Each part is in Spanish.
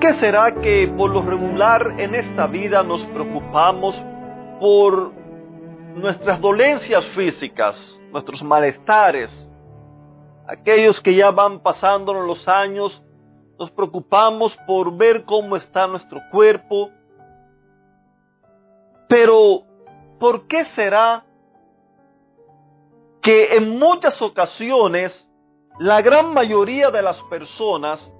Qué será que por lo regular en esta vida nos preocupamos por nuestras dolencias físicas, nuestros malestares? Aquellos que ya van pasando los años, nos preocupamos por ver cómo está nuestro cuerpo. Pero, ¿por qué será que en muchas ocasiones la gran mayoría de las personas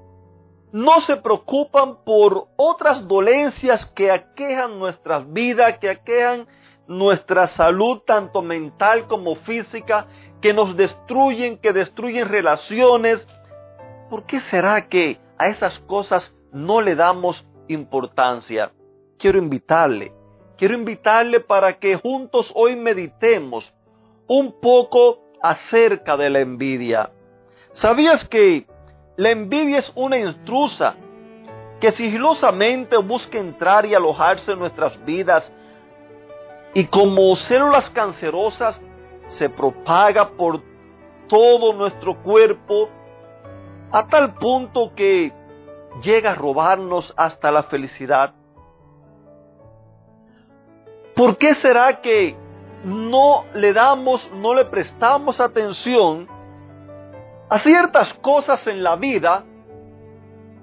no se preocupan por otras dolencias que aquejan nuestras vidas, que aquejan nuestra salud, tanto mental como física, que nos destruyen, que destruyen relaciones. ¿Por qué será que a esas cosas no le damos importancia? Quiero invitarle, quiero invitarle para que juntos hoy meditemos un poco acerca de la envidia. ¿Sabías que la envidia es una intrusa que sigilosamente busca entrar y alojarse en nuestras vidas y como células cancerosas se propaga por todo nuestro cuerpo a tal punto que llega a robarnos hasta la felicidad. ¿Por qué será que no le damos, no le prestamos atención a ciertas cosas en la vida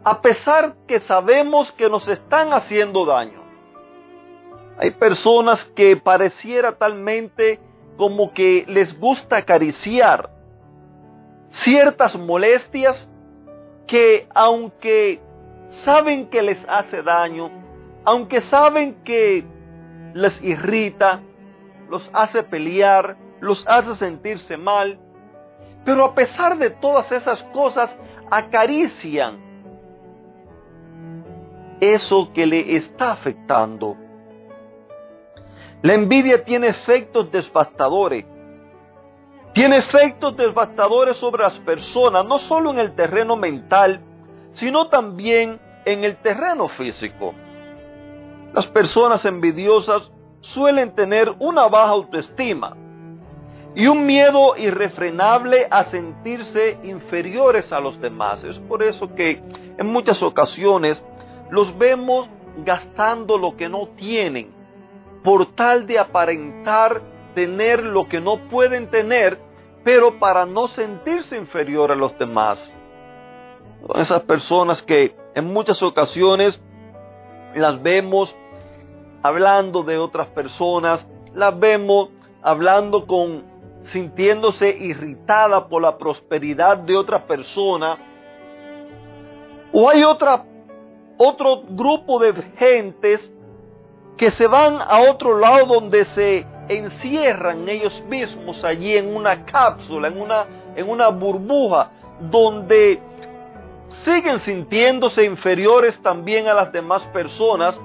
a pesar que sabemos que nos están haciendo daño. Hay personas que pareciera talmente como que les gusta acariciar ciertas molestias que aunque saben que les hace daño, aunque saben que les irrita, los hace pelear, los hace sentirse mal, pero a pesar de todas esas cosas, acarician eso que le está afectando. La envidia tiene efectos devastadores. Tiene efectos devastadores sobre las personas, no solo en el terreno mental, sino también en el terreno físico. Las personas envidiosas suelen tener una baja autoestima y un miedo irrefrenable a sentirse inferiores a los demás. Es por eso que en muchas ocasiones los vemos gastando lo que no tienen por tal de aparentar tener lo que no pueden tener, pero para no sentirse inferior a los demás. esas personas que en muchas ocasiones las vemos hablando de otras personas, las vemos hablando con sintiéndose irritada por la prosperidad de otra persona, o hay otra, otro grupo de gentes que se van a otro lado donde se encierran ellos mismos allí en una cápsula, en una, en una burbuja, donde siguen sintiéndose inferiores también a las demás personas,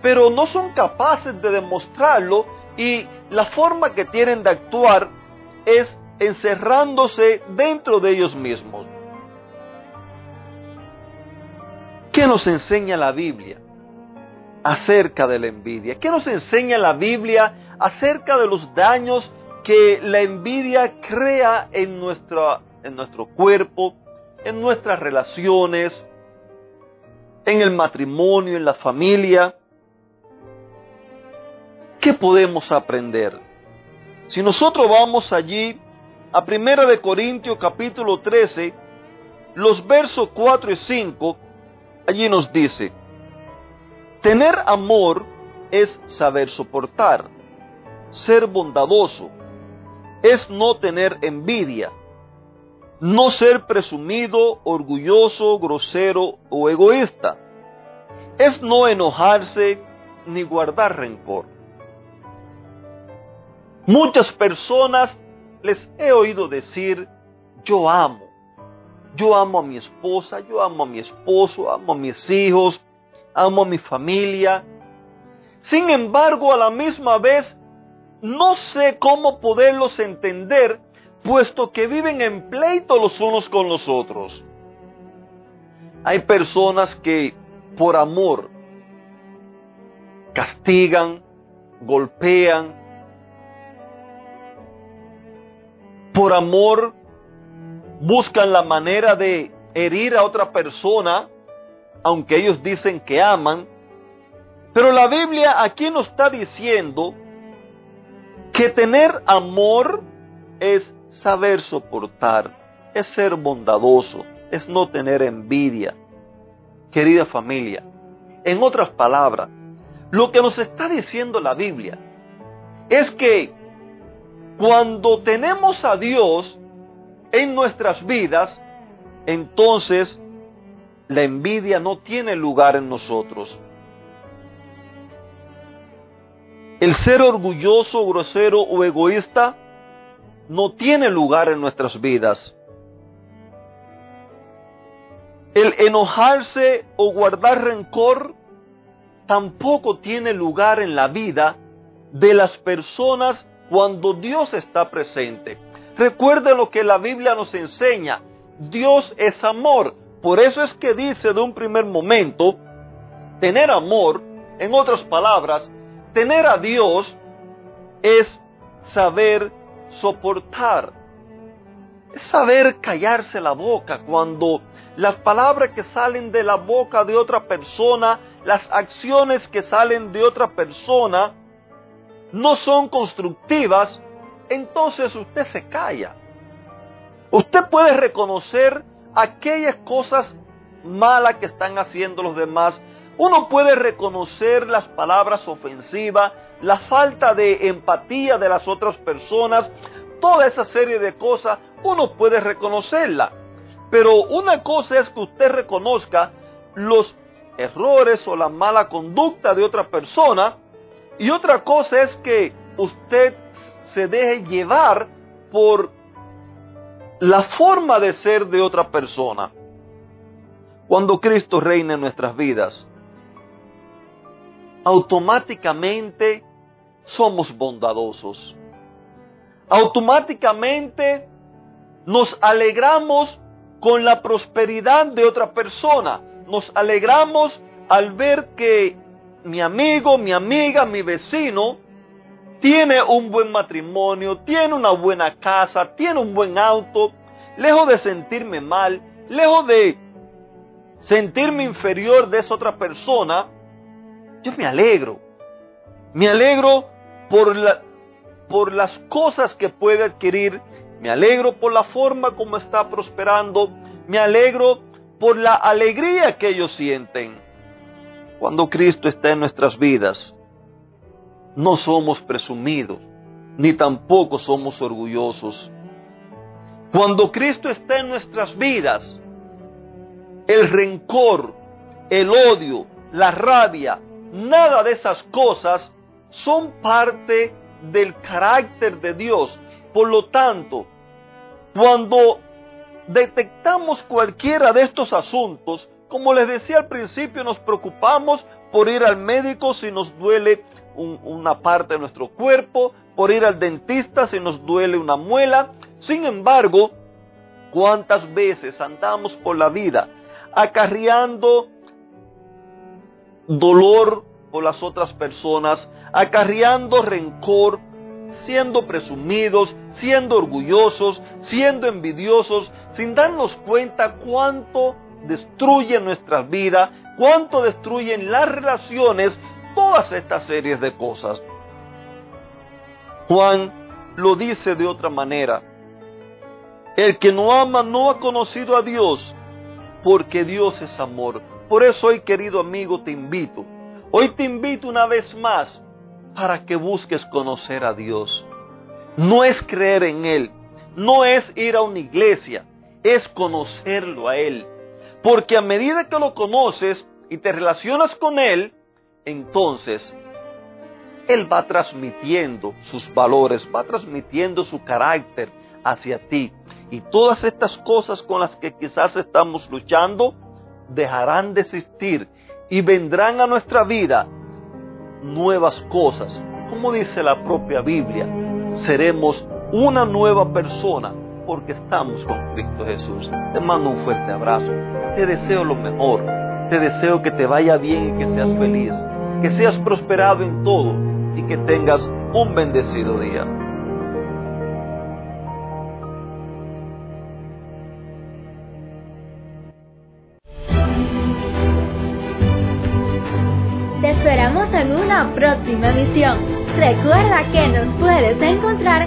pero no son capaces de demostrarlo y la forma que tienen de actuar es encerrándose dentro de ellos mismos. ¿Qué nos enseña la Biblia acerca de la envidia? ¿Qué nos enseña la Biblia acerca de los daños que la envidia crea en, nuestra, en nuestro cuerpo, en nuestras relaciones, en el matrimonio, en la familia? ¿Qué podemos aprender? Si nosotros vamos allí a Primera de Corintios capítulo 13, los versos 4 y 5, allí nos dice, tener amor es saber soportar, ser bondadoso, es no tener envidia, no ser presumido, orgulloso, grosero o egoísta, es no enojarse ni guardar rencor. Muchas personas les he oído decir, yo amo, Yo amo a mi esposa, yo amo a mi esposo, amo a mis hijos, amo a mi familia. Sin embargo, a la misma vez, no sé cómo poderlos entender, puesto que viven en pleito los unos con los otros. Hay personas que por amor castigan, golpean, por amor buscan la manera de herir a otra persona, aunque ellos dicen que aman. Pero la Biblia aquí nos está diciendo que tener amor es saber soportar, es ser bondadoso, es no tener envidia. Querida familia, en otras palabras, lo que nos está diciendo la Biblia es que cuando tenemos a Dios en nuestras vidas, entonces la envidia no tiene lugar en nosotros. El ser orgulloso, grosero o egoísta no tiene lugar en nuestras vidas. El enojarse o guardar rencor tampoco tiene lugar en la vida de las personas cuando Dios está presente. Recuerde lo que la Biblia nos enseña. Dios es amor. Por eso es que dice de un primer momento, tener amor, en otras palabras, tener a Dios es saber soportar. Es saber callarse la boca cuando las palabras que salen de la boca de otra persona, las acciones que salen de otra persona, no son constructivas, entonces usted se calla. Usted puede reconocer aquellas cosas malas que están haciendo los demás. Uno puede reconocer las palabras ofensivas, la falta de empatía de las otras personas, toda esa serie de cosas, uno puede reconocerla. Pero una cosa es que usted reconozca los errores o la mala conducta de otra persona y otra cosa es que usted se deje llevar por la forma de ser de otra persona. Cuando Cristo reina en nuestras vidas, automáticamente somos bondadosos. Automáticamente nos alegramos con la prosperidad de otra persona. Nos alegramos al ver que mi amigo, mi amiga, mi vecino tiene un buen matrimonio, tiene una buena casa, tiene un buen auto, lejos de sentirme mal, lejos de sentirme inferior de esa otra persona, yo me alegro. Me alegro por, por las cosas que puede adquirir, me alegro por la forma como está prosperando, me alegro por la alegría que ellos sienten. Cuando Cristo está en nuestras vidas, no somos presumidos, ni tampoco somos orgullosos. Cuando Cristo está en nuestras vidas, el rencor, el odio, la rabia, nada de esas cosas son parte del carácter de Dios. Por lo tanto, cuando detectamos cualquiera de estos asuntos, como les decía al principio, nos preocupamos por ir al médico si nos duele una parte de nuestro cuerpo, por ir al dentista si nos duele una muela. Sin embargo, ¿cuántas veces andamos por la vida acarreando dolor por las otras personas, acarreando rencor, siendo presumidos, siendo orgullosos, siendo envidiosos, sin darnos cuenta cuánto destruye nuestra vida, cuánto destruyen las relaciones, todas estas series de cosas. Juan lo dice de otra manera. El que no ama no ha conocido a Dios, porque Dios es amor. Por eso hoy, querido amigo, te invito. Hoy te invito una vez más para que busques conocer a Dios. No es creer en Él, no es ir a una iglesia, es conocerlo a Él. Porque a medida que lo conoces y te relacionas con Él, entonces Él va transmitiendo sus valores, va transmitiendo su carácter hacia ti. Y todas estas cosas con las que quizás estamos luchando dejarán de existir y vendrán a nuestra vida nuevas cosas. Como dice la propia Biblia, seremos una nueva persona porque estamos con Cristo Jesús. Te mando un fuerte abrazo. Te deseo lo mejor. Te deseo que te vaya bien y que seas feliz. Que seas prosperado en todo y que tengas un bendecido día. Te esperamos en una próxima emisión. Recuerda que nos puedes encontrar